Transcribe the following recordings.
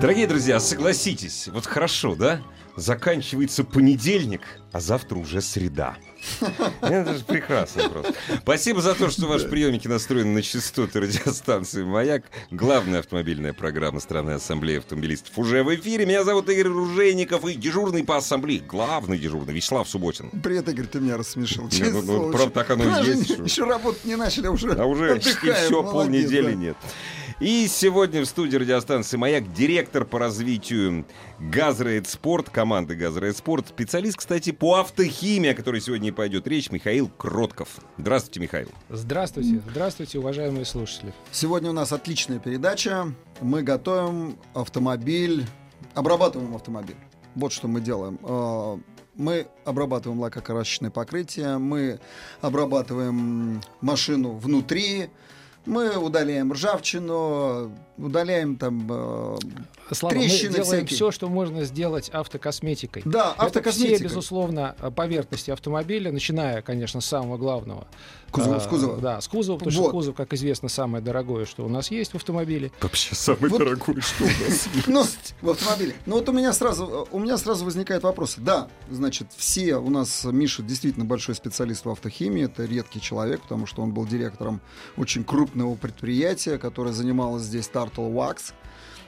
Дорогие друзья, согласитесь, вот хорошо, да? Заканчивается понедельник, а завтра уже среда. Это же прекрасно просто. Спасибо за то, что ваши приемники настроены на частоты радиостанции «Маяк». Главная автомобильная программа страны Ассамблеи автомобилистов уже в эфире. Меня зовут Игорь Ружейников и дежурный по ассамблее, главный дежурный Вячеслав Субботин. Привет, Игорь, ты меня рассмешил. Нет, ну, ну, правда, так оно и есть. Еще работать не начали, а уже А уже отдыхаем. все, Молодец, полнедели да. нет. И сегодня в студии радиостанции «Маяк» директор по развитию «Газрейд Спорт», команды «Газрейд Спорт», специалист, кстати, по автохимии, о которой сегодня и пойдет речь, Михаил Кротков. Здравствуйте, Михаил. Здравствуйте, здравствуйте, уважаемые слушатели. Сегодня у нас отличная передача. Мы готовим автомобиль, обрабатываем автомобиль. Вот что мы делаем. Э, Мы обрабатываем лакокрасочное покрытие, мы обрабатываем машину внутри, мы удаляем ржавчину, удаляем там... э, Слава, Трещины мы делаем всякие. все, что можно сделать автокосметикой. Да, Это автокосметикой. все, безусловно, поверхности автомобиля, начиная, конечно, с самого главного. Кузова- А, с кузова. Да, с кузова, потому Вот. что кузов, как известно, самое дорогое, что у нас есть в автомобиле. Вообще самый Вот- дорогой, что у нас Ну, в автомобиле. Ну вот у меня сразу, у меня сразу возникают вопросы. Да, значит, все у нас Миша действительно большой специалист в автохимии. Это редкий человек, потому что он был директором очень крупного предприятия, которое занималось здесь Turtle Wax.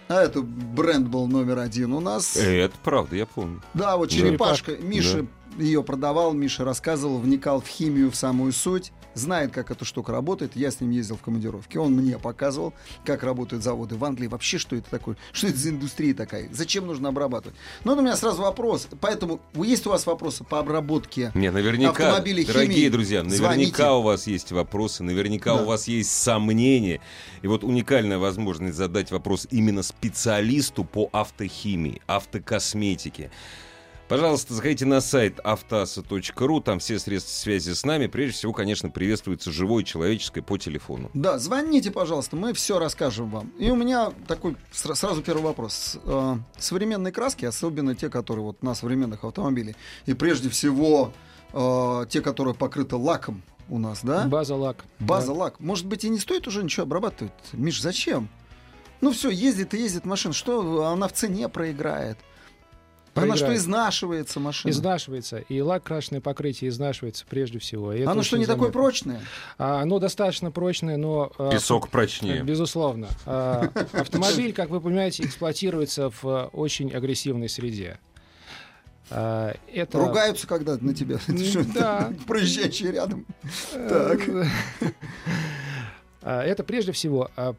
А это бренд был номер один у нас. Э, Это правда, я помню. Да, вот Да. черепашка. Миша ее продавал, Миша рассказывал, вникал в химию, в самую суть, знает, как эта штука работает. Я с ним ездил в командировке. Он мне показывал, как работают заводы в Англии, вообще, что это такое, что это за индустрия такая, зачем нужно обрабатывать. Но у меня сразу вопрос. Поэтому есть у вас вопросы по обработке? Не, наверняка, Автомобили, дорогие химии. друзья, наверняка Звоните. у вас есть вопросы, наверняка Да. у вас есть сомнения. И вот уникальная возможность задать вопрос именно специалисту по автохимии, автокосметике. Пожалуйста, заходите на сайт автоаса.ру, там все средства связи с нами. Прежде всего, конечно, приветствуется живое человеческое по телефону. Да, звоните, пожалуйста, мы все расскажем вам. И у меня такой сра- сразу первый вопрос. Э, Современные краски, особенно те, которые вот на современных автомобилях, и прежде всего э, те, которые покрыты лаком у нас, да? База лак. База Да. лак. Может быть, и не стоит уже ничего обрабатывать? Миш, зачем? Ну все, ездит и ездит машина. Что она в цене проиграет? Она что, изнашивается машина? Изнашивается. И лак крашеное покрытие изнашивается прежде всего. И Оно что, не такое заметно. прочное? А, оно достаточно прочное, но... а, Песок прочнее. Безусловно. А, Автомобиль, как вы понимаете, эксплуатируется в а, очень агрессивной среде. А, Это... Ругаются когда на тебя? Да. Проезжающие рядом. Э, Так. а, Это прежде всего а,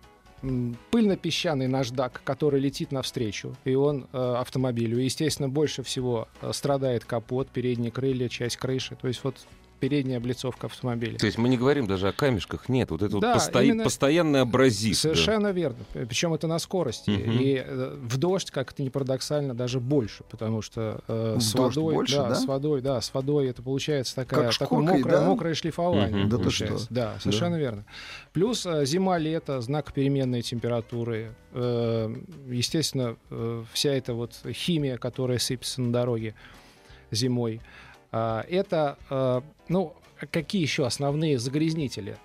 пыльно-песчаный наждак, который летит навстречу, и он э, автомобилю. И, естественно, больше всего э, страдает капот, передние крылья, часть крыши. То есть вот передняя облицовка автомобиля. То есть мы не говорим даже о камешках, нет, вот это Да, вот посто- именно- постоянный абразив. да. Совершенно верно. Причем это на скорости. Мгм. И э, в дождь, как это ни парадоксально, даже больше, потому что э, с дождь водой, больше, да, да? с водой, да, с водой это получается такая, Как такое шкуркой, мокрое, да? мокрое шлифование. Мгм. Да ты что? Да, совершенно верно. Плюс э, зима-лето, знак переменной температуры. Э, естественно, э, вся эта вот химия, которая сыпется на дороге зимой. Это, э, ну, какие еще основные загрязнители?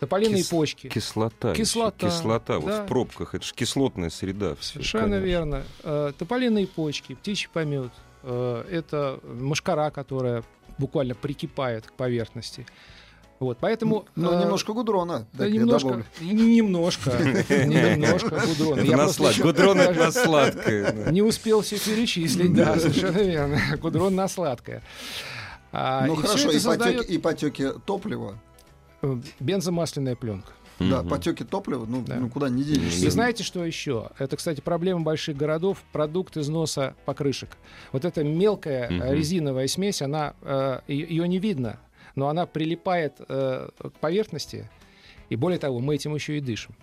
Тополиные Кис- почки. Кислота. еще. Кислота, Кислота. Вот да. в пробках. Это же кислотная среда. всё, Совершенно конечно. верно. Э, Тополиные почки, птичий помет. Это мошкара, которая буквально прикипает к поверхности. Вот, поэтому... Ну, э, немножко гудрона. да, немножко, немножко, немножко гудрона. Это на просто слад- еще Гудрон это на сладкое. Не успел все перечислить, да, совершенно верно. Гудрон на сладкое. А, Ну хорошо, и потеки, топлива. э, бензомасляная пленка. Да, Мгм. потеки топлива, ну, Да. ну куда не денешься. И знаете, что еще? Это, кстати, проблема больших городов — продукт износа покрышек. Вот эта мелкая э, резиновая смесь, она, ее не видно, но она прилипает э, к поверхности, и более того, мы этим еще и дышим.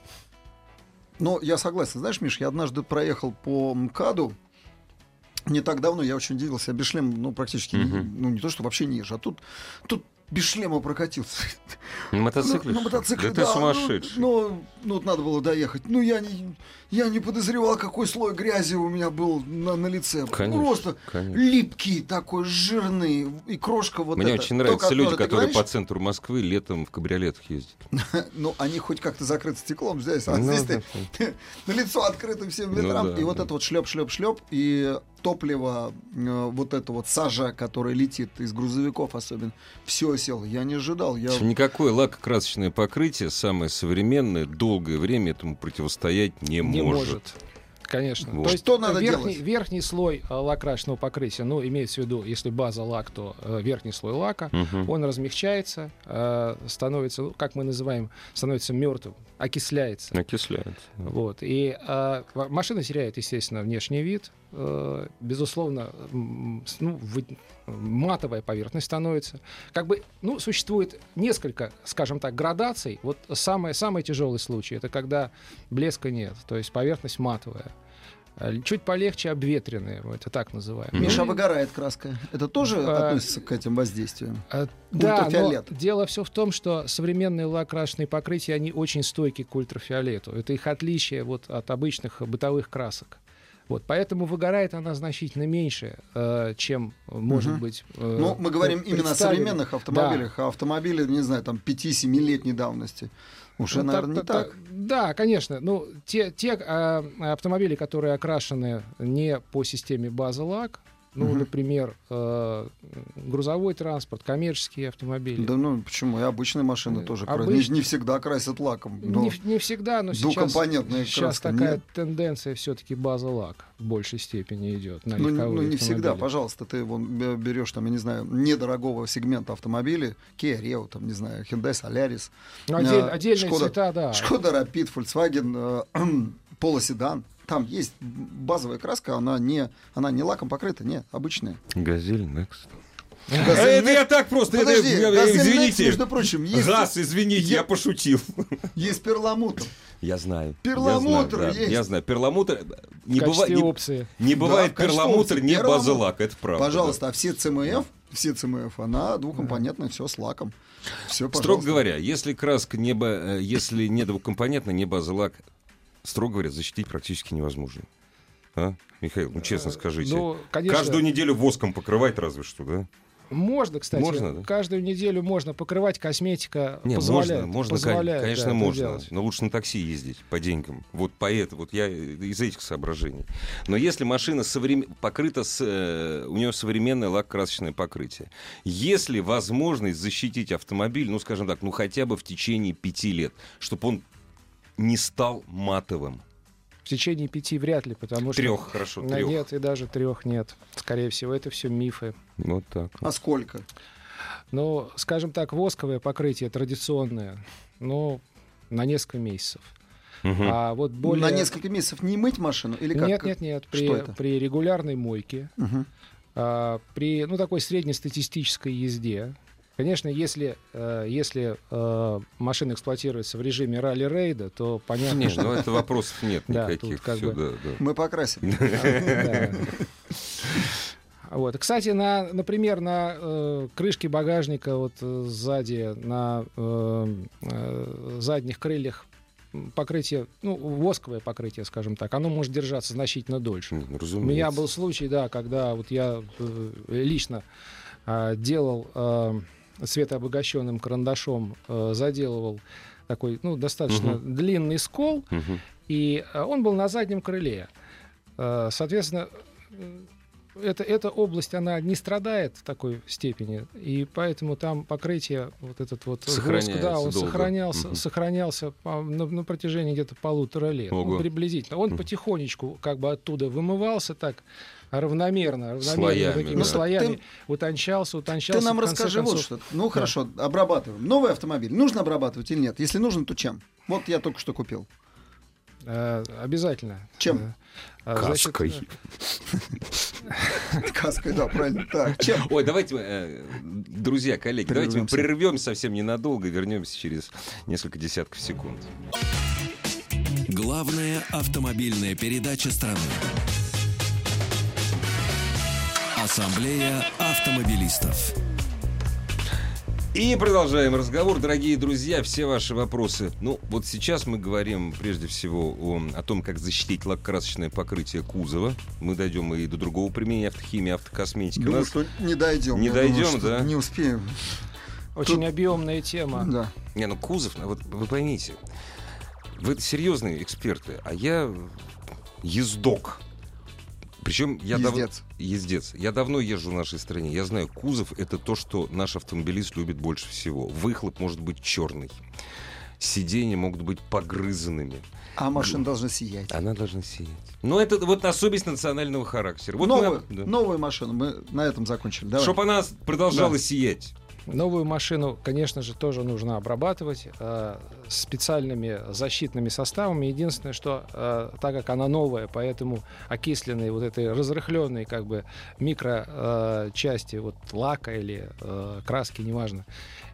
Ну, я согласен. Знаешь, Миш, я однажды проехал по МКАДу, не так давно я очень удивился. Я без шлема, ну, практически, Мгм. ну, не то, что вообще не езжу, а тут, тут без шлема прокатился. На мотоцикле? Ну, на мотоцикле, да, ты да, сумасшедший. Ну, ну, ну, вот надо было доехать. Ну, я не, я не подозревал, какой слой грязи у меня был на, на лице. Конечно, Просто конечно. липкий такой, жирный, и крошка вот Мне эта. очень То, нравятся люди, которые по центру Москвы летом в кабриолетах ездят. Ну, они хоть как-то закрыты стеклом здесь, а Ну, здесь да. ты на лицо открытым всем Ну ветрам. да, и вот да. это вот шлеп-шлеп-шлеп, и топливо, э, вот это вот сажа, которая летит из грузовиков особенно, все село. Я не ожидал. Я... Никакое лакокрасочное покрытие, самое современное, долгое время этому противостоять не, Не может. может. Конечно. Вот. То есть Что надо верхний, делать? верхний слой э, покрытия, ну, имеется в виду, если база лак, то э, верхний слой лака, Мгм. он размягчается, э, становится, ну, как мы называем, становится мертвым, окисляется. Окисляется. Вот. И э, машина теряет, естественно, внешний вид. Э, безусловно, ну, вы- матовая поверхность становится. Как бы, ну, существует несколько, скажем так, градаций. Вот самый, самый тяжелый случай это когда блеска нет, то есть поверхность матовая. Э, Чуть полегче обветренные, это так называем. Миша Ну, выгорает краска. Это тоже А, относится к этим воздействиям? Э, Да, но Ультрафиолет. дело все в том, что современные лакрасочные покрытия, они очень стойки к ультрафиолету. Это их отличие вот от обычных бытовых красок. Вот, поэтому выгорает она значительно меньше, э, чем э, может Мгм. быть. э, Ну, мы говорим именно о современных автомобилях, а автомобили, не знаю, там 5-7-летней давности. Уже, Ну, наверное, не та- та- так. Да, конечно. Ну, те, те э, автомобили, которые окрашены не по системе база лак, ну, Мгм. например, э, грузовой транспорт, коммерческие автомобили. Да ну почему? И обычные машины Э, тоже красят. обыч- Не, не всегда красят лаком. но Не, не всегда, но сейчас, сейчас краска, такая нет? тенденция все-таки база лак в большей степени идет на Ну, ну, не всегда, пожалуйста, ты вон бе- берешь там, я не знаю, недорогого сегмента автомобилей, Kia Rio, там, не знаю, Hyundai Solaris, Ну, отдель- а, отдельные Шкода- цвета, да. Шкода Rapid, Volkswagen, э, Polo Sedan. Там есть базовая краска, она не, она не лаком покрыта, нет, обычная. Газель Next. Газель Это я так просто, это- Подожди, я- Газель Next, извините. между прочим, есть, Газ, извините, Я- я пошутил. есть перламутр. Я знаю. Перламутр я знаю, да, есть. Я знаю. Перламутр не, быва- не- опции. не бывает качестве перламутр, не перламутр. база-лак. Это правда. Пожалуйста, а все ЦМФ, все ЦМФ, она двухкомпонентная, все с лаком. Все, да. Строго говоря, если краска не, э, если не двухкомпонентная, не база-лак, строго говоря, защитить практически невозможно. А? Михаил, ну честно скажите. Ну, конечно, Каждую неделю воском покрывать разве что, да? можно, кстати, Можно, да? каждую неделю можно покрывать, косметика Не, позволяет. можно, можно, позволяет, конечно, да, можно, делать. но лучше на такси ездить по деньгам. Вот поэтому, вот я из этих соображений. Но если машина соврем- покрыта, с, э, у нее современное лак-красочное покрытие, если возможность защитить автомобиль, ну, скажем так, ну, хотя бы в течение пяти лет, чтобы он не стал матовым. В течение пяти вряд ли, потому что... Трех, хорошо, трех. Нет, и даже трех нет. Скорее всего, это все мифы. Вот так. А сколько? Ну, скажем так, восковое покрытие традиционное, ну, на несколько месяцев. Мгм. А вот более... На несколько месяцев не мыть машину или как? Нет, нет, нет. При, Что это? при регулярной мойке, Мгм. а, при, ну, такой среднестатистической езде, конечно, если, э, если э, машина эксплуатируется в режиме ралли-рейда, то понятно, Не, что... ну это вопросов нет никаких. Мы покрасим. Вот. Кстати, на, например, на э, крышке багажника вот э, сзади, на э, э, задних крыльях покрытие, ну, восковое покрытие, скажем так, оно может держаться значительно дольше. Ну, У меня разумеется. был случай, да, когда вот я э, лично а, делал э, светообогащенным карандашом, э, заделывал такой, ну, достаточно длинный скол, Мгм. и э, он был на заднем крыле. Э, Соответственно, э, эта, область, она не страдает в такой степени, и поэтому там покрытие, вот этот вот Сохраняется да, он долго. сохранялся, Мгм. сохранялся по- на, на протяжении где-то полутора лет, ну, приблизительно. Он Мгм. потихонечку как бы оттуда вымывался так равномерно, равномерно Слоями, такими да. слоями, Ты- утончался, утончался. Ты нам расскажи вот концов. что. Ну хорошо, обрабатываем. Новый автомобиль. Нужно обрабатывать или нет? Если нужно, то чем? Вот я только что купил. Э, обязательно. Чем? Э, а, значит, Каской. Каской, да, правильно. Так, чем? Ой, давайте, э, друзья, коллеги, давайте мы Прервемся. прервемся совсем ненадолго и вернемся через несколько десятков секунд. Главная автомобильная передача страны. Ассамблея автомобилистов. И продолжаем разговор, дорогие друзья, все ваши вопросы. Ну, вот сейчас мы говорим прежде всего о, о том, как защитить лакокрасочное покрытие кузова. Мы дойдем и до другого применения автохимии, автокосметики. Думаю, нас... что не дойдем. Не Я думаю, дойдем, что да? Не успеем. Очень Тут- объемная тема. Да. Не, ну кузов, ну, вот вы поймите, вы серьезные эксперты, а я ездок. Причем я. Ездец. Ездец. Я давно езжу в нашей стране. Я знаю, кузов — это то, что наш автомобилист любит больше всего. Выхлоп может быть черный. Сиденья могут быть погрызанными. А машина должна сиять. Она должна сиять. Но это вот особенность национального характера. Вот новую, мы- да. новую машину. Мы на этом закончили. Давай. Чтоб она продолжала Да. сиять. Новую машину, конечно же, тоже нужно обрабатывать э, специальными защитными составами. Единственное, что э, так как она новая, поэтому окисленные вот этой разрыхленные как бы микро э, части вот лака или э, краски, неважно,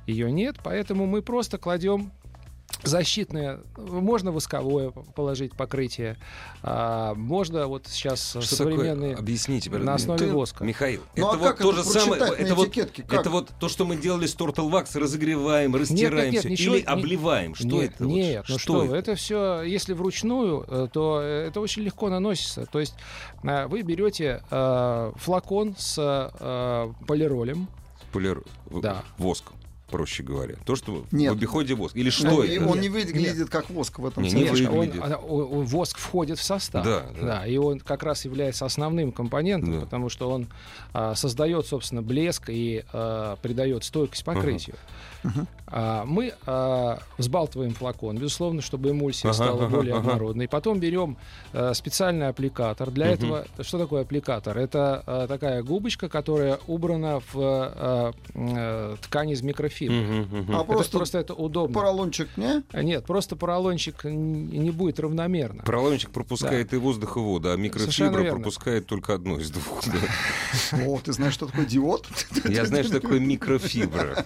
ее нет, поэтому мы просто кладем защитное, можно восковое положить покрытие, а, можно вот сейчас Что современные такое? Объясните, на основе Ты- воска. Михаил, Ну, это а вот как то это же самое. Это вот? Как? это вот то, что мы делали с Turtle Wax, разогреваем, растираем нет, всё. ничего- или не- обливаем. Что нет, это? вот? Нет, ну что, вы, это все, если вручную, э, то э, это очень легко наносится. То есть э, вы берете э, флакон с э, полиролем. Полир- Да. Воск, проще говоря. То, что Нет. в обиходе воск. Или что Ну, это? он Нет, не выглядит как воск в этом Не, не смысле. Он- выглядит. она- о- о- воск входит в состав. Да, да. и он как раз является основным компонентом, Да. потому что он а, создает, собственно, блеск и а, придает стойкость покрытию. Мгм. А, мы а, взбалтываем флакон, безусловно, чтобы эмульсия Ага, стала ага, более ага. однородной. Потом берем а, специальный аппликатор. Для Мгм. этого что такое аппликатор? Это а, такая губочка, которая убрана в а, м, ткань из микрофибры. Мгм, мгм. А Это просто просто это удобно. поролончик, не? А Нет, просто поролончик не будет равномерно. Поролончик пропускает и воздух, и воду, а микрофибра пропускает только одно из двух. да. О, ты знаешь, что такое диод? Я знаю, что такое микрофибра.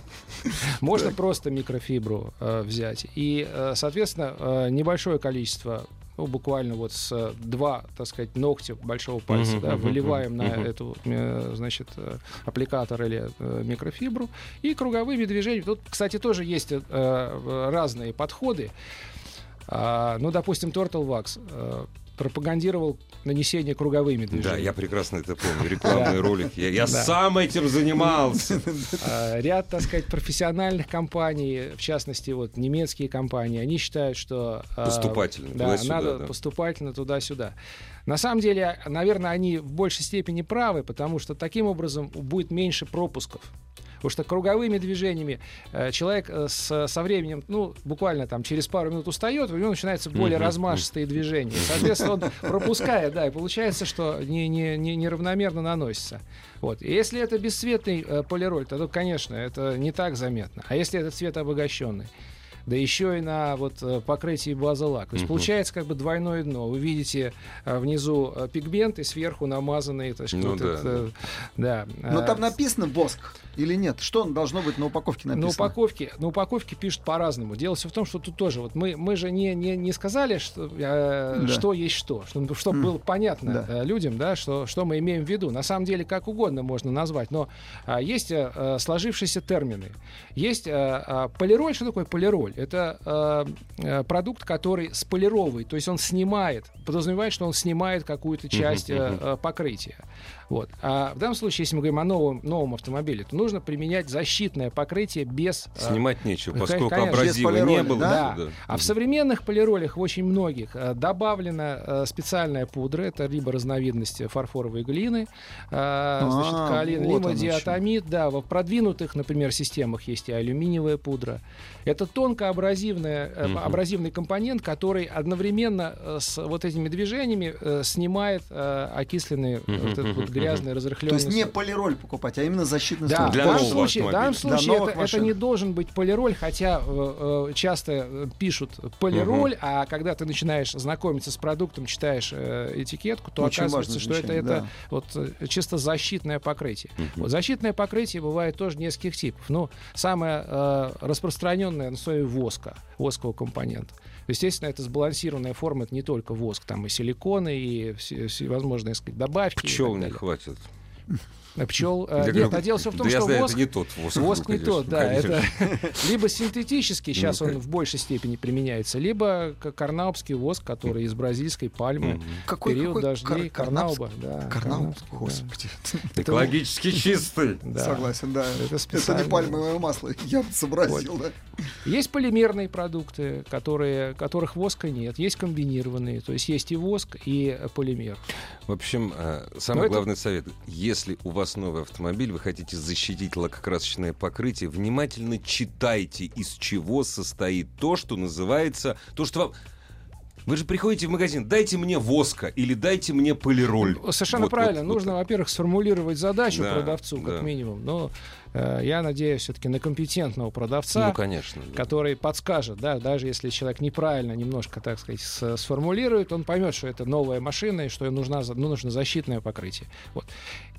Можно просто микрофибру э, взять. И, э, соответственно, э, небольшое количество, ну, буквально вот с э, два, так сказать, ногтя большого пальца, Мгм, да, мгм, выливаем на мгм. эту, э, значит, э, аппликатор или микрофибру. И круговыми движениями. Тут, кстати, тоже есть разные подходы. А, ну, допустим, Turtle Wax пропагандировал нанесение круговыми движениями. Да, я прекрасно это помню. Рекламный ролик. Я, сам этим занимался. А, ряд, так сказать, профессиональных компаний, в частности, вот немецкие компании, они считают, что... а, Поступательно, надо поступательно туда-сюда. На самом деле, наверное, они в большей степени правы, потому что таким образом будет меньше пропусков. Потому что круговыми движениями э, человек э, с, со временем, ну, буквально там через пару минут устает, у него начинаются более Мгм, размашистые движения. Соответственно, он пропускает, да, и получается, что не, не, не, неравномерно наносится. Вот. И если это бесцветный э, полироль, то, конечно, это не так заметно. А если это цвет обогащенный, да еще и на вот э, покрытии базы лак. То есть Мгм. получается как бы двойное дно. Вы видите э, внизу э, пигмент и сверху намазанный. так сказать, Ну вот да, этот, э, да. Но Э, там написано воск или нет? Что должно быть на упаковке на написано? упаковке, на упаковке пишут по-разному. Дело все в том, что тут тоже вот мы, мы же не, не, не сказали, что, э, Да. что есть что, чтобы М. было понятно Да. э, людям, да, что, что мы имеем в виду. На самом деле как угодно можно назвать, но а, есть э, э, сложившиеся термины. Есть э, а, полироль. Что такое полироль? Это э, э, продукт, который сполировывает, то есть он снимает, подразумевает, что он снимает какую-то часть э, э, покрытия. Вот. А в данном случае, если мы говорим о новом, новом автомобиле, то нужно применять защитное покрытие без... э, Снимать нечего, поскольку конечно. абразива не было. да? А в современных полиролях, в очень многих, э, добавлена э, специальная пудра, это либо разновидность фарфоровой глины, значит, А, каолин, вот либо оно диатомит, да, в продвинутых, например, системах есть и алюминиевая пудра. Это тонкоабразивная, Мгм. абразивный компонент, который одновременно э, с вот этими движениями э, снимает окисленный Мгм, вот этот вот. Грязный, То разрыхленный есть не полироль покупать, а именно защитный Да, слой. в Для данном нового случае, в данном случае это, это не должен быть полироль, хотя э, э, часто э, пишут полироль, а когда ты начинаешь знакомиться с продуктом, читаешь э, этикетку, то Очень оказывается, что это, замечание, это да. вот э, чисто защитное покрытие. Мгм. Вот защитное покрытие бывает тоже нескольких типов. Ну, самое э, распространенное на основе воска, воскового компонента. Естественно, это сбалансированная форма, это не только воск, там и силиконы, и все, всевозможные, сказать, добавки. Пчел не хватит. Пчел. э, Я Нет, а дело все в том, да я что знаю, воск, это не тот воск. воск не конечно, тот, да, это либо синтетический, сейчас он в большей степени применяется, либо карнаубский воск, который из бразильской пальмы. Какой, Период какой дождей, кар- Карнауба, да. Карнауб, господи. Экологически чистый. Да. Согласен, да. Это Это специально. не пальмовое масло, я бы сообразил, да. Есть полимерные продукты, которые, которых воска нет. Есть комбинированные, то есть есть и воск, и полимер. В общем, э, самый Но это- главный совет. Если у вас новый автомобиль, вы хотите защитить лакокрасочное покрытие, внимательно читайте, из чего состоит то, что называется... То, что вам... Вы же приходите в магазин, дайте мне воска или дайте мне полироль. Совершенно Вот, правильно. вот, вот Нужно, во-первых, сформулировать задачу Да, продавцу, как да. минимум. Но э, я надеюсь все-таки на компетентного продавца. Ну, конечно. да. который подскажет, да, даже если человек неправильно немножко, так сказать, сформулирует, он поймет, что это новая машина и что ей нужна, ну, нужно защитное покрытие. Вот.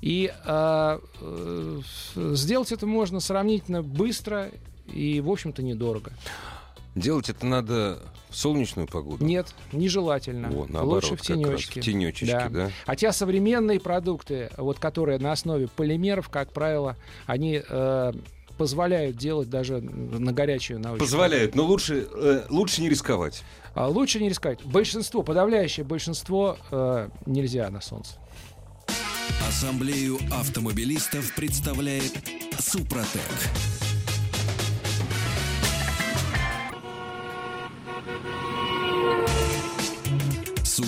И а, э, сделать это можно сравнительно быстро и, в общем-то, недорого. Делать это надо в солнечную погоду. Нет, нежелательно. О, наоборот, Лучше в тенечке. в тенечечке, да. Хотя современные продукты, вот, которые на основе полимеров, как правило, они э, позволяют делать даже на горячую на очень Позволяют, но лучше, э, лучше не рисковать. А лучше не рисковать. Большинство, подавляющее большинство э, нельзя на солнце. Ассамблею автомобилистов представляет Супротек.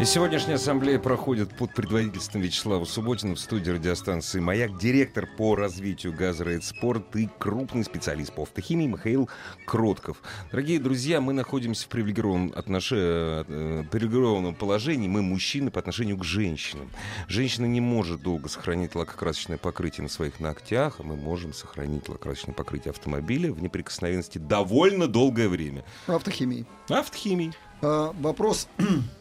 И сегодняшняя ассамблея проходит под предводительством Вячеслава Субботина в студии радиостанции «Маяк», директор по развитию «Газрейд Спорт» и крупный специалист по автохимии Михаил Кротков. Дорогие друзья, мы находимся в привилегированном, отнош... э, привилегированном положении. Мы мужчины по отношению к женщинам. Женщина не может долго сохранить лакокрасочное покрытие на своих ногтях, а мы можем сохранить лакокрасочное покрытие автомобиля в неприкосновенности довольно долгое время. Автохимии. Автохимии. А, вопрос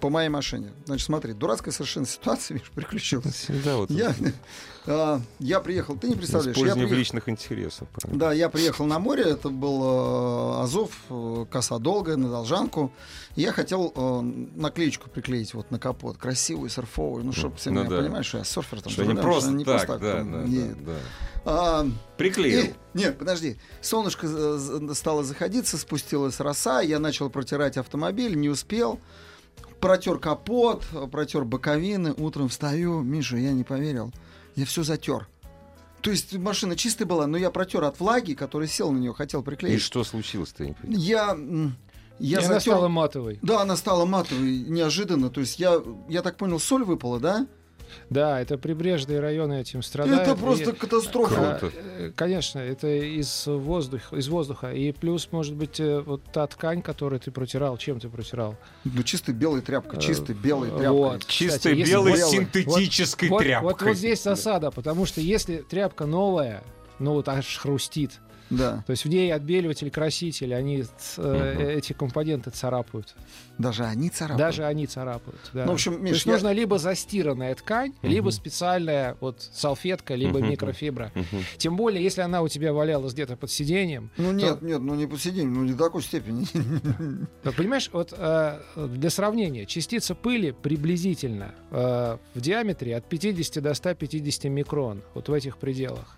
по моей машине. Значит, смотри, дурацкая совершенно ситуация, видишь, приключилась. Да, вот Я, а, я приехал, ты не представляешь, я Использование в приехал, личных интересах. правильно. да, я приехал на море, это был э, Азов, э, коса долгая, на Должанку. И я хотел э, наклеечку приклеить вот на капот, красивую, серфовую, ну, чтобы все Ну меня да. понимаешь, что я серфер там. Что не просто не так, просто да, там, да, нет. да, да. А, Приклеил. и- нет, подожди. Солнышко за- стало заходиться, спустилась роса, я начал протирать автомобиль, не успел. Протер капот, протер боковины. Утром встаю, Миша, я не поверил. Я все затер. То есть машина чистая была, но я протер от влаги, который сел на нее, хотел И приклеить. что случилось-то? я? Я, И она затер- стала матовой. Да, она стала матовой неожиданно. То есть я, я так понял, соль выпала, да? Да, это прибрежные районы этим страдают. Это просто И, катастрофа. Круто. э, Конечно, это из воздуха, из воздуха. И плюс, может быть, э, вот та ткань, которую ты протирал, чем ты протирал? Ну, чистой белой тряпкой, Э, чистой белой тряпкой. вот. Чистой Кстати, если белой белый- синтетической Вот, тряпкой. вот, вот здесь засада, потому что если тряпка новая, ну вот аж хрустит, Да, то есть в ней отбеливатель, краситель, они ц- э, эти компоненты царапают. даже они царапают. Даже они царапают. Да. Ну, в общем, То Миш, есть я- нужна либо застиранная ткань, либо специальная вот салфетка, либо Мгм. микрофибра. Мгм. Тем более, если она у тебя валялась где-то под сиденьем. Ну нет, нет, ну не посидим, ну не до такой степени. то, понимаешь, вот э, для сравнения, частица пыли приблизительно э, в диаметре от 50 до 150 микрон, вот в этих пределах.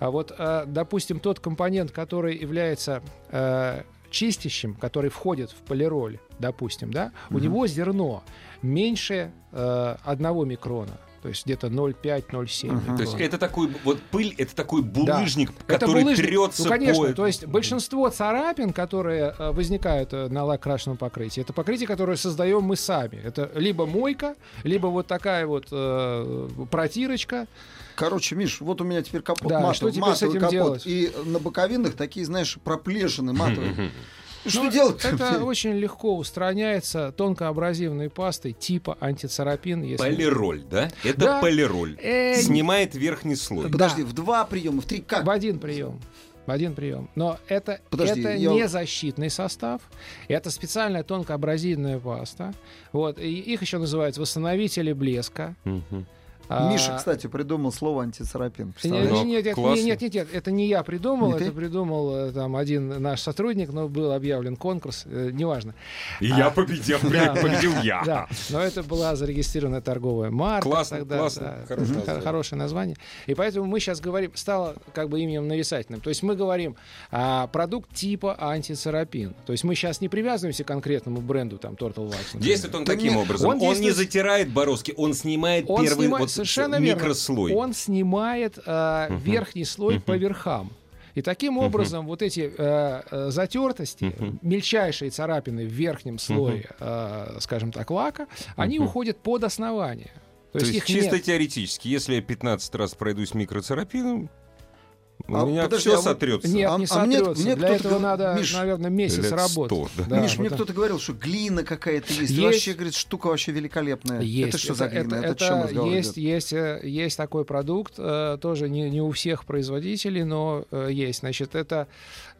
А вот, э, допустим, тот компонент, который является э, чистящим, который входит в полироль, допустим, да, у Мгм. него зерно меньше э, 1 микрона. То есть где-то 0,5-0,7 Ага. микрона. То есть это такой, вот пыль, это такой булыжник, Это который булыжник. трется Ну, конечно, по... то есть большинство царапин, которые возникают на лакрашенном покрытии, это покрытие, которое создаем мы сами. Это либо мойка, либо вот такая вот э, протирочка. Короче, Миш, вот у меня теперь капот Да, матовый, что теперь с матовый этим капот. делать? И на боковинах такие, знаешь, проплешины матовые. Что Ну, делать? Это очень легко устраняется тонкоабразивной пастой типа антицарапин. Если... Полироль, да? Это Да. полироль. Э, Снимает верхний слой. Подожди, в два приема, в три как? В один прием. В один прием. Но это, Подожди, это я- не защитный состав. Это специальная тонкоабразивная паста. Вот. И их еще называют восстановители блеска. Мгм. А, Миша, кстати, придумал слово антицарапин. Нет, нет, классно. нет, нет, нет, это не я придумал, Не это ты? придумал э, там один наш сотрудник, но был объявлен конкурс, э, неважно. И А, я победил, да, победил я. Да, но это была зарегистрированная торговая марка. Классно, тогда, классно, да, хорошее хо- название. хорошее название. И поэтому мы сейчас говорим, стало как бы именем нарицательным. То есть мы говорим а, продукт типа антицарапин. То есть мы сейчас не привязываемся к конкретному бренду, там, Turtle Wax. Действует он таким нет, образом. он Он, не затирает бороздки, он снимает Он первый снимает- вот совершенно верно. микрослой. Он снимает э, Мгм. верхний слой Мгм. по верхам. И таким образом вот эти э, э, затертости, Мгм. мельчайшие царапины в верхнем слое, э, скажем так, лака, они Мгм. уходят под основание. То есть их чисто нет. теоретически, если я 15 раз пройдусь микроцерапином, А, у меня подожди, а все вот- сотрется. Нет, А- не а мне- сотрется. мне Для кто-то этого гов- надо, Миш, наверное, месяц лет работать. 100, да. Да, Миш, мне вот кто-то говорил, что глина какая-то есть. Есть. Вообще, говорит, штука вообще великолепная. Есть. Это что за глина? Это, это чем разговор есть, есть, э, есть такой продукт, э, тоже не, не у всех производителей, но э, есть. Значит, это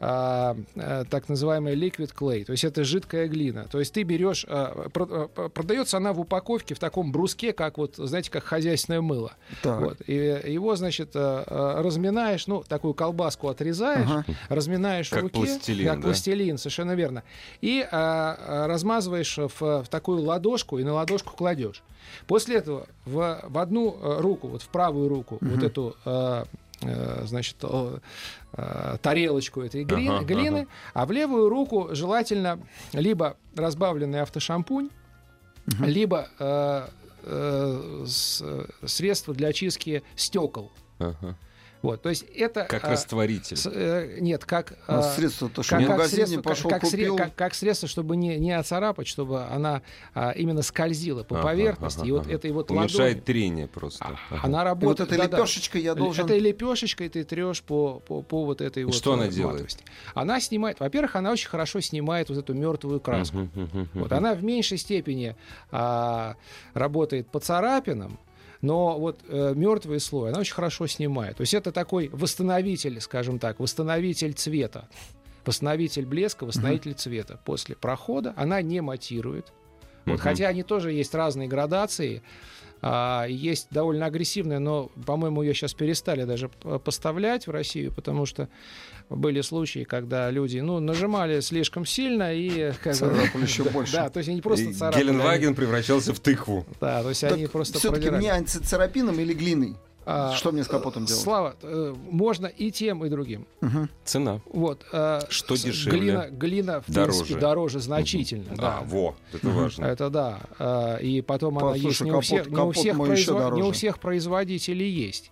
а, э, так называемый liquid clay, то есть это жидкая глина. То есть ты берешь, про- э, продается она в упаковке в таком бруске, как вот, знаете, как хозяйственное мыло. Так. Вот. И его, значит, э, э, разминаешь, ну, такую колбаску отрезаешь, Ага. разминаешь Как в руке, пластилин, как да? пластилин, совершенно верно, и э, размазываешь в, в такую ладошку и на ладошку кладешь. После этого в, в одну э, руку, вот в правую руку, вот эту значит, о, э, тарелочку этой гли- Ага, глины, ага. а в левую руку желательно либо разбавленный автошампунь, либо э, э, с- средство для очистки стекол. Ага. Вот, то есть это Как а, растворитель. с- э, нет, как А а, средство то, что как, как средство, пошел, как, купил. как- как средство, чтобы не, не оцарапать, чтобы она а, именно скользила по Ага, поверхности. ага, и вот ага. этой вот Уменьшает ладонью, трение просто. а, Ага. она И вот работает. этой да-да. лепешечкой я должен... Этой лепешечкой ты трешь по, по, по вот этой вот что она э, делает? матовости. Она снимает, во-первых, она очень хорошо снимает вот эту мертвую краску. Мгм, мгм, мгм. Вот она в меньшей степени а, работает по царапинам, но вот мертвый слой она очень хорошо снимает. То есть это такой восстановитель, скажем так, восстановитель цвета. Восстановитель блеска, восстановитель цвета. После прохода она не матирует. Вот, Мгм. хотя они тоже есть разные градации. А, есть довольно агрессивная, но, по-моему, ее сейчас перестали даже поставлять в Россию, потому что были случаи, когда люди ну, нажимали слишком сильно и как бы- Царапали еще больше. Да, то есть они не просто И царапали. Геленваген превращался в тыкву. да, то есть Так они просто все-таки мне антицарапином или глиной? А, Что мне с капотом делать? Слава, э, можно и тем, и другим. Мгм. Цена. Вот, э, Что с- дешевле? Глина, глина в Дороже. принципе, дороже значительно. Да. А, во, это важно. Это да. Э, И потом она Послушай, есть не у капот- всех, не у всех, мой еще произво- не у всех производителей есть.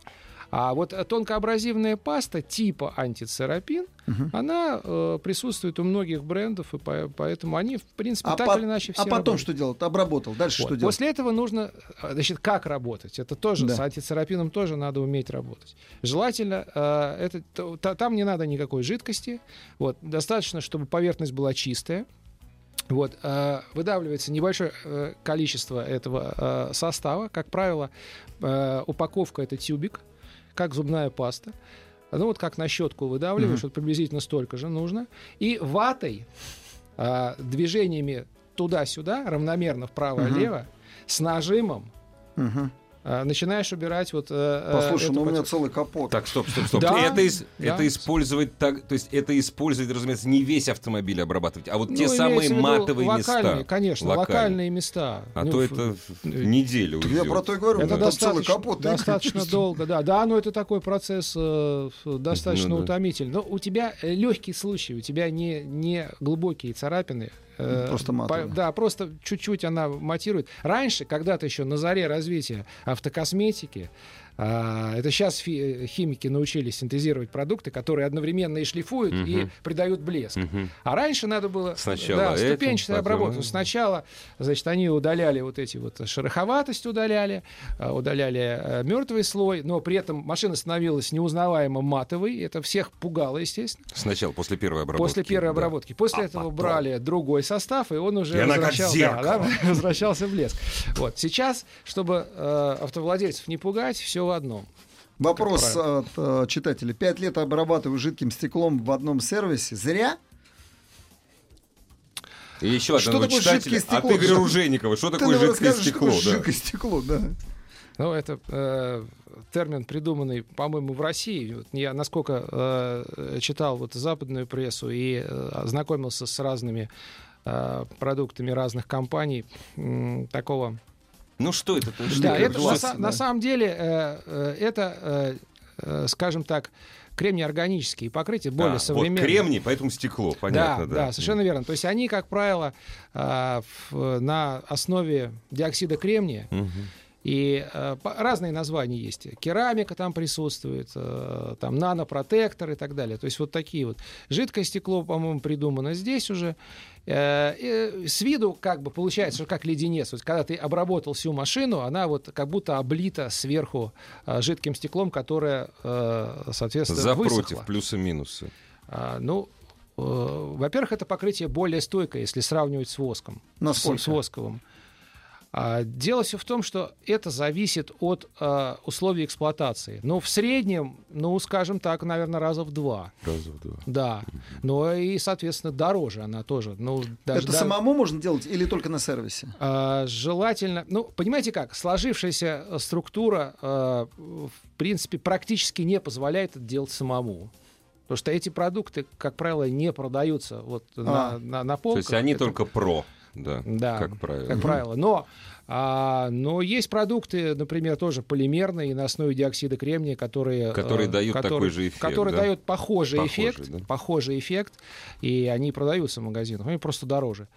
А вот тонкоабразивная паста типа антицерапин, Мгм. она э, присутствует у многих брендов, и по- поэтому они, в принципе, А, так по- или иначе все а потом работают. что делать? Обработал. Дальше Вот. что делать? После этого нужно, э, значит, как работать? Это тоже Да. с антицерапином тоже надо уметь работать. Желательно, э, это, то- та- там не надо никакой жидкости. Вот, достаточно, чтобы поверхность была чистая. Вот, э, выдавливается небольшое э, количество этого э, состава. Как правило, э, упаковка это тюбик, как зубная паста. Ну вот как на щетку выдавливаешь, Мгм. вот приблизительно столько же нужно. И ватой, э, движениями туда-сюда, равномерно вправо-лево, с нажимом Мгм. Э, начинаешь убирать вот... э, Послушай, эту ну у меня целый капот. Так, стоп, стоп, стоп. Да, это, ис- да. это использовать так, то есть это использовать, разумеется, не весь автомобиль обрабатывать, а вот те Ну, самые в виду матовые локальные, места. Конечно, Локальные. локальные места. А Ну, то это э, неделю я про то и говорю, у Это меня там целый достаточно, капот. достаточно долго, да. Да, но это такой процесс э, достаточно Ну утомительный. Но у тебя э, легкий случай, у тебя не, не глубокие царапины. Э, Просто матовые. по- Да, просто чуть-чуть она матирует. Раньше, когда-то еще на заре развития автокосметики, это сейчас фи- химики научились синтезировать продукты, которые одновременно и шлифуют, Мгм. и придают блеск. Мгм. А раньше надо было Сначала да, этим, ступенчатая потом- обработка. Сначала, значит, они удаляли вот эти вот шероховатость удаляли, а, удаляли мертвый слой, но при этом машина становилась неузнаваемо матовой. Это всех пугало, естественно. Сначала, после первой обработки. После первой да. обработки. После А этого потом? брали другой состав, и он уже И возвращал- да, да, возвращался блеск. Вот. Сейчас, чтобы э, автовладельцев не пугать, все в одном. Вопрос от э, читателя. Пять лет обрабатываю жидким стеклом в одном сервисе. Зря? И еще Что одного такое читателя жидкое от стекло? Игоря Что- Ружейникова. Что Ты такое жидкое что стекло? такое да? жидкое стекло, да. Ну, это э, термин, придуманный, по-моему, в России. Вот я, насколько э, читал вот западную прессу и э, ознакомился с разными э, продуктами разных компаний, м, такого Ну что это? Что Да, это? это на, да. на самом деле э, э, это, э, э, скажем так, кремний-органические покрытия, более А, вот современные. кремний, поэтому стекло, понятно, да. да, совершенно верно. То есть они, как правило, э, в- на основе диоксида кремния Мгм. И э, разные названия есть. Керамика там присутствует, э, там нанопротектор и так далее. То есть вот такие вот. Жидкое стекло, по-моему, придумано здесь уже. Э, э, с виду как бы получается, что как леденец. Вот когда ты обработал всю машину, она вот как будто облита сверху э, жидким стеклом, которое, э, соответственно, За высохло. против, плюсы-минусы. А, ну, э, во-первых, это покрытие более стойкое, если сравнивать с воском. Насколько? С, с восковым. А, дело все в том, что это зависит от а, условий эксплуатации. Но в среднем, ну, скажем так, наверное, раза в два. Раза в два. Да. Но и, соответственно, дороже она тоже. Ну, даже, Это да- самому можно делать или только на сервисе? а, желательно, ну, понимаете как, сложившаяся э, структура, э, в принципе, практически не позволяет это делать самому. Потому что эти продукты, как правило, не продаются вот А. на, на, на То полках. есть они Это- только про, да, Да, как правило. как правило. Но, а, но есть продукты, например, тоже полимерные на основе диоксида кремния, которые... Которые э, дают такой которые- же эффект, Которые да? дают похожий, Похожий, эффект, да. похожий эффект, и они продаются в магазинах, они просто дороже.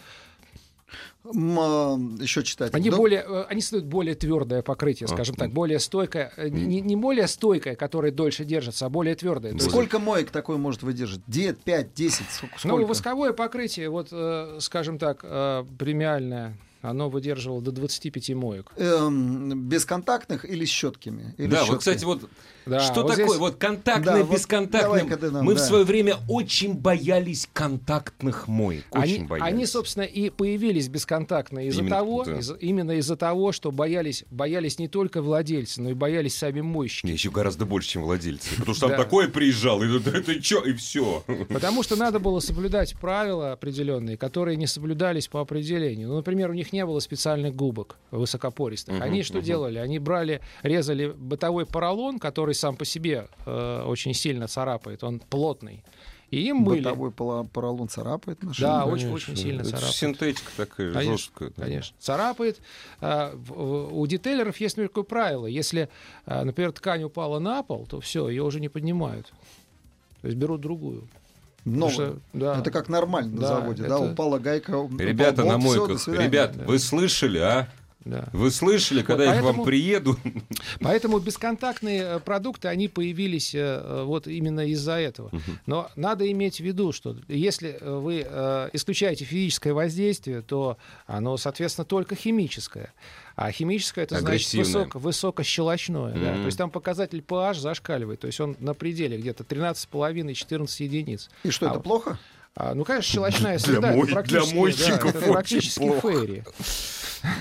М, а, Еще читатель. Они, Да- более, э, они создают более твердое покрытие, А, скажем так, м. более стойкое, э, не, не более стойкое, которое дольше держится, а более твердое. Есть, Сколько моек такой может выдержать? 9, 5, 10? Сколько? ну, восковое покрытие, вот, э, скажем так, э, премиальное, оно выдерживало до 25 моек. Эм, бесконтактных или с щетками? Или Да, щеткой? вот, кстати, вот Да, что вот такое? здесь- Вот контактное, Да, вот бесконтактное. ты нам, Мы в да. свое время очень боялись контактных моек. Очень Они, боялись. они, собственно, и появились бесконтактно из-за Именно, того, да. из- именно из-за того, что боялись, боялись не только владельцы, но и боялись сами мойщики. Не, еще гораздо больше, чем владельцы. Потому что там такое приезжал, и это, это чё, и все. Потому что надо было соблюдать правила определенные, которые не соблюдались по определению. Ну, например, у них не было специальных губок высокопористых. Мгм, Они что мгм. делали? Они брали, резали бытовой поролон, который сам по себе э, очень сильно царапает, он плотный. И им мыли. Бытовой поролон царапает машину. Да, очень- очень сильно Это царапает. Синтетика такая Конечно, жесткая. да. Конечно. Царапает. В- У детейлеров есть такое правило. Если, а, например, ткань упала на пол, то все, ее уже не поднимают. То есть берут другую. Потому что, да. Это как нормально на Да, заводе, да? это- Упала гайка. упал Ребята на до мойках, свидания. ребят, Да. вы слышали, а? Да. Вы слышали, когда Вот я к вам поэтому- приеду? Поэтому бесконтактные э, продукты, они появились э, э, вот именно из-за этого. Но надо иметь в виду, что если вы э, исключаете физическое воздействие, то оно, соответственно, только химическое. А химическое это значит высоко, высокощелочное. да. Мгм. То есть там показатель pH зашкаливает. То есть он на пределе где-то 13,5-14 единиц. И что, А, это плохо? А, ну, конечно, щелочная Для среда. это мой- для практически, да, мойщиков это очень практически плохо. фейри.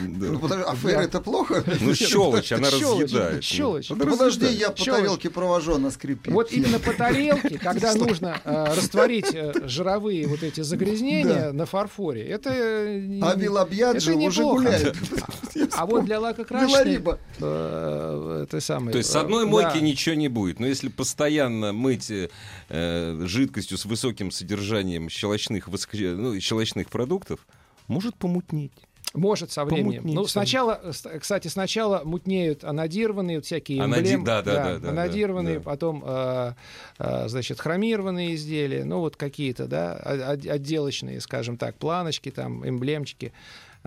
Ну, подожди, а фейр это плохо? Ну, щелочь, она Щелочь, разъедает. щелочь. Ну, подожди, я по Щелочь. тарелке провожу, она скрипит. Вот именно по тарелке, когда нужно э, растворить э, жировые вот эти загрязнения Да. на фарфоре, это э, А Вилабьяджи это уже гуляет. А вот для лакокрасочной э, это самое. То есть с э, одной да. мойки ничего не будет. Но если постоянно мыть э, жидкостью с высоким содержанием щелочных, высоко- ну, щелочных продуктов, может помутнеть. Может со временем. Помутнеть Ну, сначала, ст- кстати, сначала мутнеют анодированные вот всякие Анади- эмблемы. да, да, да, да, анодированные, да. потом, э, э, значит, хромированные изделия, ну, вот какие-то, да, отделочные, скажем так, планочки, там, эмблемчики.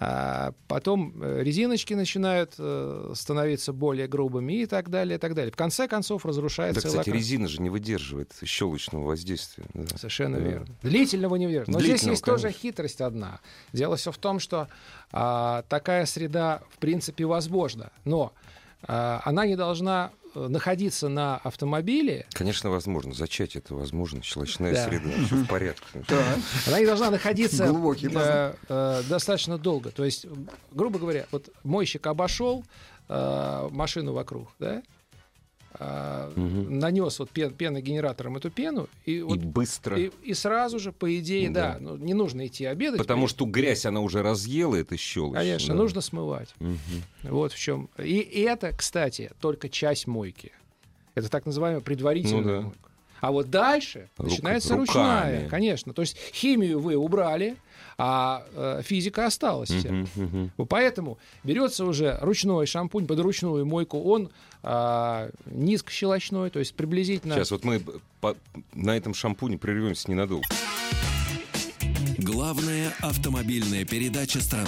А потом э, резиночки начинают э, становиться более грубыми и так далее, и так далее. В конце концов Да, разрушается кстати, лака. резина же не выдерживает щелочного воздействия. да. Совершенно Да. верно. Длительного не выдержит. Но здесь Длительного, есть тоже конечно. хитрость одна. Дело все в том, что а, такая среда в принципе возможна, но а, она не должна находиться на автомобиле, Конечно, возможно. Зачать это возможно. Щелочная Да. среда. Все в порядке. она не должна находиться э, э, достаточно долго. То есть, грубо говоря, вот мойщик обошел э, машину вокруг, да, Мгм. нанес вот пен- пеногенератором эту пену, и, И вот, быстро. и, и сразу же, по идее, Да. да, ну, не нужно идти обедать. Потому что грязь, она уже разъела это щелочь. Конечно, да. нужно смывать. Мгм. Вот в чем. И это, кстати, только часть мойки. Это так называемая предварительная Ну да. мойка. А вот дальше Рука- начинается руками. ручная, конечно. То есть химию вы убрали, а э, физика осталась. вся. Мгм. Вот Поэтому берется уже ручной шампунь под ручную мойку. Он а, низкощелочной, то есть приблизительно Сейчас вот мы по- на этом шампуне прервемся ненадолго. Главная автомобильная передача страны.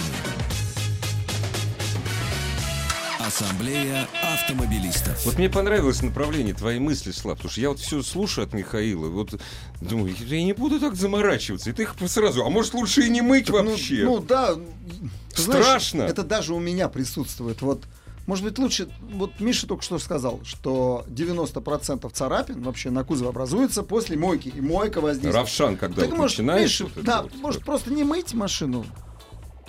Ассамблея автомобилистов. Вот мне понравилось направление твоей мысли, Слав, потому что я вот все слушаю от Михаила, вот думаю, я не буду так заморачиваться, и ты их сразу, а может лучше и не мыть Ну, вообще? Ну, да. Ты знаешь, Страшно. это даже у меня присутствует. Вот, может быть, лучше... Вот Миша только что сказал, что 90% царапин вообще на кузове образуется после мойки. И мойка воздействует. Равшан, когда Так вот может, начинаешь... Миша, вот да, вот, может, вот. просто не мыть машину?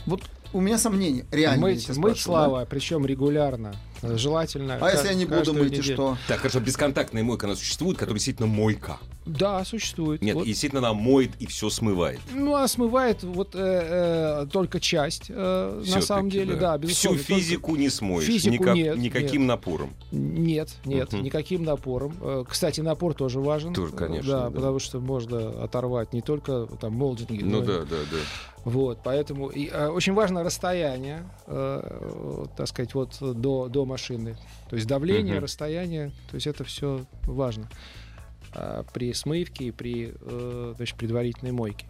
Вот у меня сомнения. Реально. мыть, мыть слава, причем регулярно. Желательно. да? А если я не буду мыть, и неделю. что? Так, хорошо, бесконтактная мойка, она существует, которая действительно мойка. Да, существует. Нет, Вот. действительно она моет и все смывает. Ну, она смывает вот э, э, только часть, э, на Всё-таки, самом деле, да, Всю безусловно. только- физику не смоешь, Физику никак- нет, никаким напором. Нет, нет, Мгм. никаким напором. Э, Кстати, напор тоже важен. Тоже, Э, конечно, Да, да. потому что можно оторвать не только там молдинги. Ну да, да, да. Вот, поэтому и, э, очень важно расстояние, э, э, так сказать, вот до, до машины. То есть давление, Мгм. расстояние, то есть это все важно а, при смывке и при э, значит, предварительной мойке.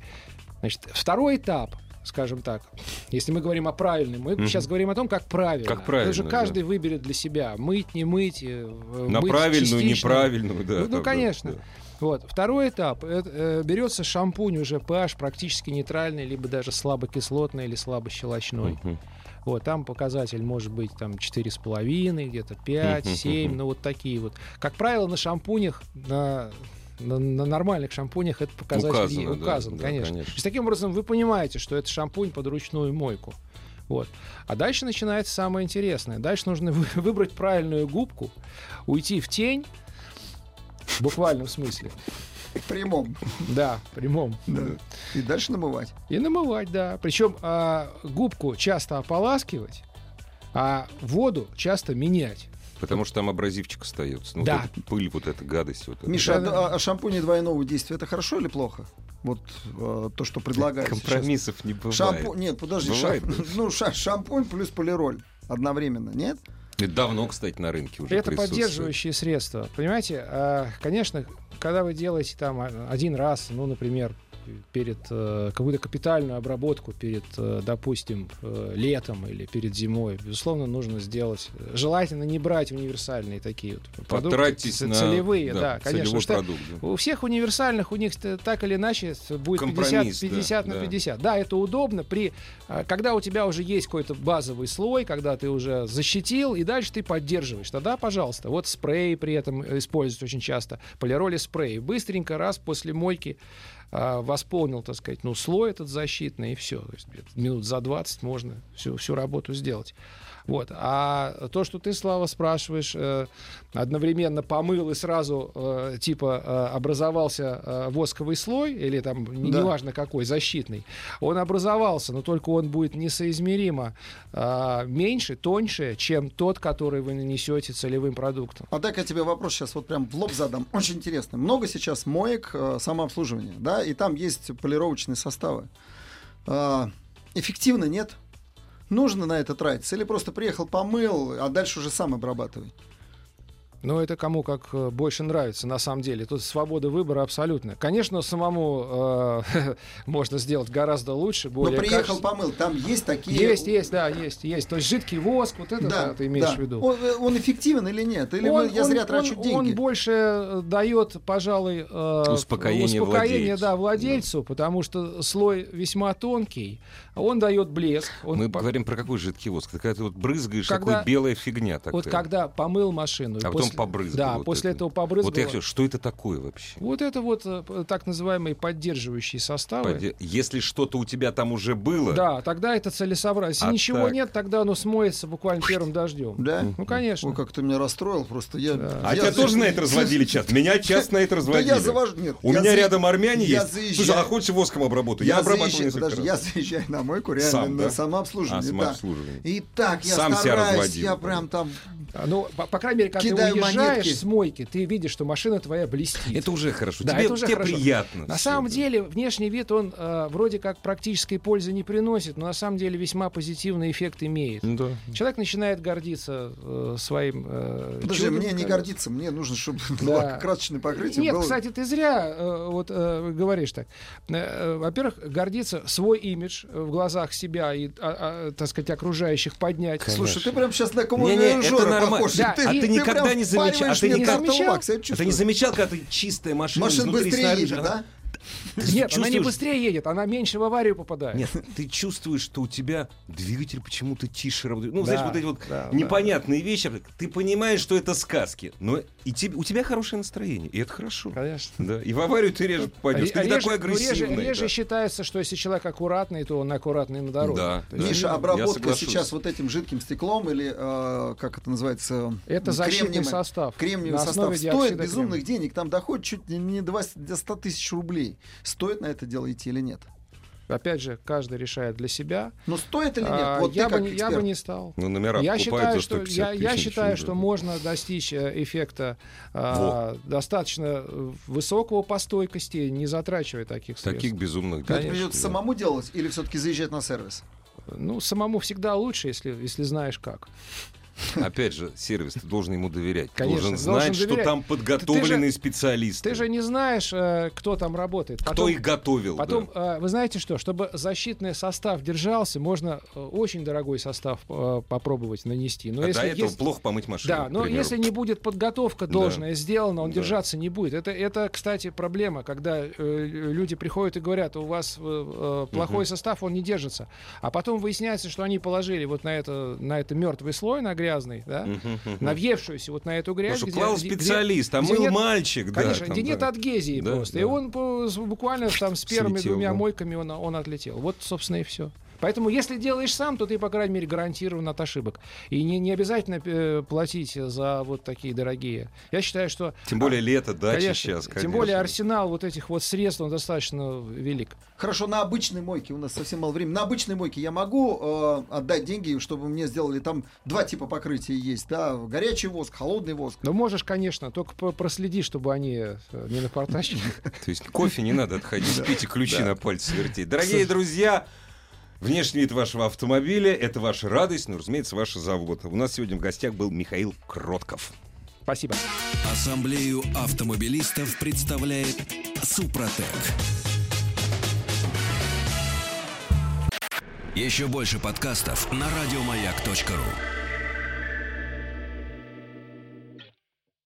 Значит, второй этап, скажем так, если мы говорим о правильной, мы Мгм. сейчас говорим о том, как правильно. Как правильно, Потому что каждый выберет для себя, мыть, не мыть, э, На мыть правильную, частично. неправильную, да. Ну, ну, да, конечно. да. Вот. Второй этап. Это, э, берется шампунь уже pH практически нейтральный, либо даже слабокислотный или слабощелочной. Мгм. Вот, там показатель может быть там 4,5, где-то 5, Мгм, 7, мгм. ну вот такие вот. Как правило, на шампунях, на, на, на нормальных шампунях этот показатель Указано, е- да, указан, да, конечно. конечно. То есть, таким образом вы понимаете, что это шампунь под ручную мойку. Вот. А дальше начинается самое интересное. Дальше нужно вы- выбрать правильную губку, уйти в тень, в буквальном смысле. В прямом. Да, в прямом. Да. И дальше намывать. И намывать, да. Причем а, губку часто ополаскивать, а воду часто менять. Потому что там абразивчик остается. Ну, Да. вот эта пыль, вот эта гадость. Вот эта. Миша, Да-да. а, а шампуни двойного действия это хорошо или плохо? Вот э, то, что предлагают сейчас. Компромиссов не бывает. Шампунь, нет, подожди, Бывает, шам- да? ну ша- шампунь плюс полироль одновременно, нет? Это давно, кстати, на рынке уже Это поддерживающие средства. Понимаете, а, конечно, когда вы делаете там один раз, ну, например, перед э, какую-то капитальную обработку перед, э, допустим, э, летом или перед зимой, безусловно, нужно сделать. э, Желательно не брать универсальные такие вот продукты, Потратить ц- на целевые, да, да, конечно. потому продукт. что да. У всех универсальных у них так или иначе будет 50, Компромисс, да, 50 на да. 50. Да, это удобно при, а, когда у тебя уже есть какой-то базовый слой, когда ты уже защитил, и дальше ты поддерживаешь. Тогда, пожалуйста, вот спрей при этом используют очень часто, полироли спрей. Быстренько раз после мойки а, восполнил, так сказать, ну, слой этот защитный, и все. Минут за 20 можно всю, всю работу сделать. Вот. А то, что ты, Слава, спрашиваешь, э, одновременно помыл и сразу э, типа э, образовался восковый слой, или там Да. неважно какой, защитный, он образовался, но только он будет несоизмеримо меньше, тоньше, чем тот, который вы нанесете целевым продуктом. А дай-ка я тебе вопрос сейчас вот прям в лоб задам. Очень интересно. Много сейчас моек самообслуживания, да, и там есть полировочные составы. А, эффективно нет? Нужно на это тратиться? Или просто приехал, помыл, а дальше уже сам обрабатывай? Но это кому как э, больше нравится, на самом деле. Тут свобода выбора абсолютно. Конечно, самому э, можно сделать гораздо лучше, Но более приехал, качественно. помыл, там есть такие... Есть, есть, да, есть, есть. То есть жидкий воск, вот это Да, да, ты имеешь да. в виду. Он, э, он эффективен или нет? Или Он- мы- я он- зря он- трачу деньги? Он больше э, дает, пожалуй, э, Успокоение успокоение, владельцу. да, владельцу, потому что слой весьма тонкий, он дает блеск. Он Мы говорим про какой жидкий воск? Ты когда ты вот брызгаешь, Когда- такой белая фигня такая. Вот когда помыл машину. А потом после- побрызгал Да, вот после это. этого побрызгал. Вот я хочу, что это такое вообще? Вот это вот э, так называемые поддерживающие составы. Поди- Если что-то у тебя там уже было, Да, тогда это целесообразно. Если А ничего так? нет, тогда оно смоется буквально первым дождем. Да? Ну, конечно. Ой, как ты меня расстроил просто. Я, а я тебя за- тоже на это разводили часто? Меня часто на это Да разводили. я завожу... Нет, У я меня за- рядом армяне я есть. заезжаю- Слушай, а хочешь воском обработаю? Я, Я обрабатываю подожди, раз. я заезжаю на мойку реально Сам, на да? самообслуживание. А, да. самообслуживание. И так я Сам себя стараюсь, разводил, я да. прям там... А, Ну, по, по крайней мере, когда Кидаю ты уезжаешь монетки. с мойки, ты видишь, что машина твоя блестит. Это уже хорошо. Да, тебе это уже тебе хорошо. приятно. На самом это. деле, внешний вид, он э, вроде как практической пользы не приносит, но на самом деле весьма позитивный эффект имеет. Ну да. Человек начинает гордиться э, своим э, Подожди, чудом, мне не как- гордиться, мне нужно, чтобы Да. красочное покрытие Нет, было... кстати, ты зря э, вот э, говоришь так. Э, э, во-первых, гордиться свой имидж в глазах себя и, а, а, так сказать, окружающих поднять. Слушай, ты прям сейчас на нормально. Похож. Да, а ты никогда прям не замечал- а ты я А ты не замечал, когда ты чистая машина Машина быстрее снаружи, едет, да? Нет, она не быстрее едет, она меньше в аварию попадает. Нет, ты чувствуешь, что у тебя двигатель почему-то тише работает. Ну, Да, знаешь, вот эти вот да, непонятные вещи. Ты понимаешь, что это сказки, но и тебе, у тебя хорошее настроение, и это хорошо. Конечно. Да, и в аварию ты реже попадешь. Ты не Реже- такой ну, реже- агрессивный. реже да. считается, что если человек аккуратный, то он аккуратный на дороге. Да, есть, да. Миша, обработка сейчас вот этим жидким стеклом или э, как это называется? Это защитный состав. Кремниевый состав стоит безумных кремния. денег, там доходит чуть не до 20 до 100 тысяч рублей. Стоит на это дело идти или нет? Опять же, каждый решает для себя. Ну стоит или нет? А, Вот я, бы, не- я бы не стал. Ну, номера Я считаю, за что, 150 я, я считаю, ничего, что можно достичь э, эффекта а, достаточно э, высокого по стойкости, не затрачивая таких средств. Таких безумных Это денег, придется да. самому делать или все-таки заезжать на сервис? Ну, самому всегда лучше, если, если знаешь как. Опять же, сервис, ты должен ему доверять. Конечно, должен должен знать, что доверять. там подготовленные Ты специалисты. Ты же не знаешь, э, кто там работает. Кто Потом- их готовил? Потом, да. э, вы знаете что, чтобы защитный состав держался, можно э, очень дорогой состав попробовать нанести. Но А если до этого есть- плохо помыть машину. Да, но примеру. если не будет подготовка Да. должная сделана, он Да. держаться не будет. Это, это, кстати, проблема, когда э, люди приходят и говорят, у вас э, плохой состав, он не держится. А потом выясняется, что они положили вот на это, на это мертвый слой, на грязный, да, Мгм, мгм. на въевшуюся вот на эту грязь. что где- клал специалист, а мыл мальчик. да, Конечно, где нет адгезии просто. И он буквально там с первыми двумя мойками он, он отлетел. Вот, собственно, и все. Поэтому, если делаешь сам, то ты, по крайней мере, гарантирован от ошибок. И не, не обязательно э, платить за вот такие дорогие. Я считаю, что... Тем более лето, дача конечно, сейчас. Тем более конечно. арсенал вот этих вот средств, он достаточно велик. Хорошо, на обычной мойке, у нас совсем мало времени, на обычной мойке я могу э, отдать деньги, чтобы мне сделали там два типа покрытия есть, да, горячий воск, холодный воск. Но можешь, конечно, только проследи, чтобы они э, не напортачили. То есть кофе не надо отходить, спите ключи на пальцы вертеть. Дорогие друзья, внешний вид вашего автомобиля — это ваша радость, ну, разумеется, ваша забота. У нас сегодня в гостях был Михаил Кротков. Спасибо. Ассамблею автомобилистов представляет Супротек. Еще больше подкастов на радиомаяк.ру.